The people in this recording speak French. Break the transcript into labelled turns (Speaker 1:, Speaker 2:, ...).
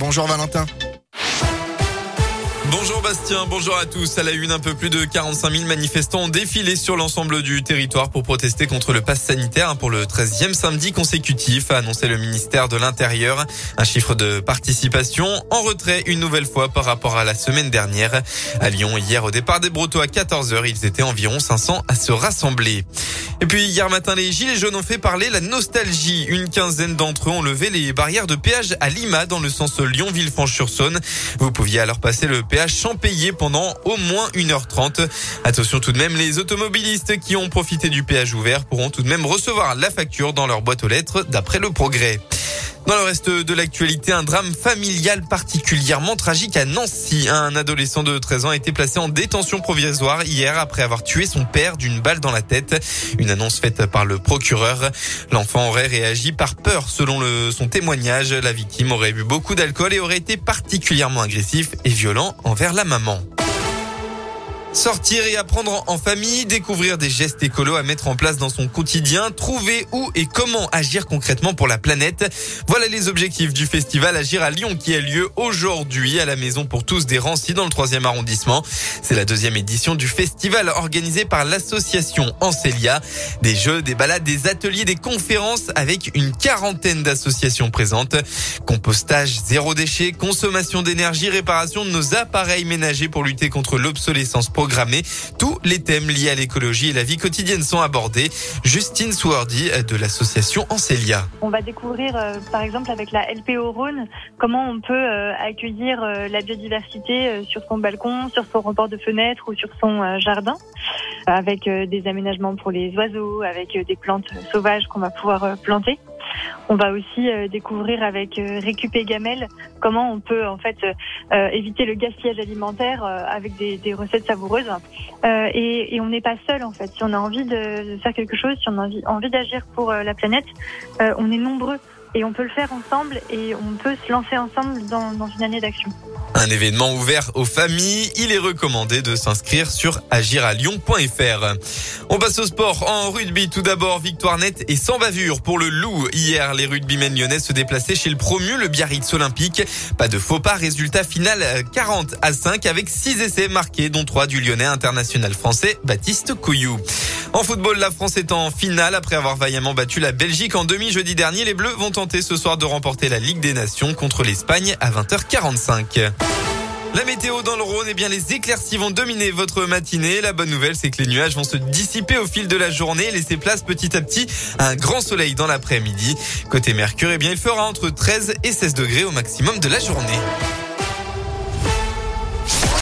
Speaker 1: Bonjour Valentin.
Speaker 2: Bonjour Bastien, bonjour à tous. À la une, un peu plus de 45 000 manifestants ont défilé sur l'ensemble du territoire pour protester contre le pass sanitaire pour le 13e samedi consécutif, a annoncé le ministère de l'Intérieur. Un chiffre de participation en retrait une nouvelle fois par rapport à la semaine dernière. À Lyon, hier, au départ des Brotteaux à 14h, ils étaient environ 500 à se rassembler. Et puis hier matin, les Gilets jaunes ont fait parler la nostalgie. Une quinzaine d'entre eux ont levé les barrières de péage à Lima dans le sens Lyon-Villefranche-sur-Saône. Vous pouviez alors passer le péage payer pendant au moins 1h30. Attention tout de même, les automobilistes qui ont profité du péage ouvert pourront tout de même recevoir la facture dans leur boîte aux lettres d'après le progrès. Dans le reste de l'actualité, un drame familial particulièrement tragique à Nancy. Un adolescent de 13 ans a été placé en détention provisoire hier après avoir tué son père d'une balle dans la tête. Une annonce faite par le procureur. L'enfant aurait réagi par peur selon son témoignage. La victime aurait bu beaucoup d'alcool et aurait été particulièrement agressif et violent envers la maman. Sortir et apprendre en famille, découvrir des gestes écolos à mettre en place dans son quotidien, trouver où et comment agir concrètement pour la planète. Voilà les objectifs du festival Agir à Lyon qui a lieu aujourd'hui à la Maison pour tous des Rancy dans le 3e arrondissement. C'est la deuxième édition du festival organisé par l'association Ancelia. Des jeux, des balades, des ateliers, des conférences avec une quarantaine d'associations présentes. Compostage, zéro déchet, consommation d'énergie, réparation de nos appareils ménagers pour lutter contre l'obsolescence tous les thèmes liés à l'écologie et la vie quotidienne sont abordés. Justine Swardy de l'association Ancelia.
Speaker 3: On va découvrir euh, par exemple avec la LPO Rhône comment on peut euh, accueillir euh, la biodiversité sur son balcon, sur son rebord de fenêtre ou sur son jardin avec des aménagements pour les oiseaux, avec des plantes sauvages qu'on va pouvoir planter. On va aussi euh, découvrir avec euh, Récupé Gamel comment on peut en fait euh, éviter le gaspillage alimentaire avec des, recettes savoureuses. Et, on n'est pas seul en fait. Si on a envie de faire quelque chose, si on a envie d'agir pour la planète, on est nombreux et on peut le faire ensemble et on peut se lancer ensemble dans, une année d'action.
Speaker 2: Un événement ouvert aux familles. Il est recommandé de s'inscrire sur agiralion.fr. On passe au sport en rugby. Tout d'abord, victoire nette et sans bavure pour le Loup. Hier, les rugbymen lyonnais se déplaçaient chez le promu, le Biarritz Olympique. Pas de faux pas. Résultat final 40 à 5 avec 6 essais marqués, dont 3 du lyonnais international français Baptiste Couillou. En football, la France est en finale après avoir vaillamment battu la Belgique en demi jeudi dernier. Les Bleus vont tenter ce soir de remporter la Ligue des Nations contre l'Espagne à 20h45. La météo dans le Rhône, eh bien les éclaircies vont dominer votre matinée. La bonne nouvelle, c'est que les nuages vont se dissiper au fil de la journée et laisser place petit à petit à un grand soleil dans l'après-midi. Côté Mercure, eh bien il fera entre 13 et 16 degrés au maximum de la journée.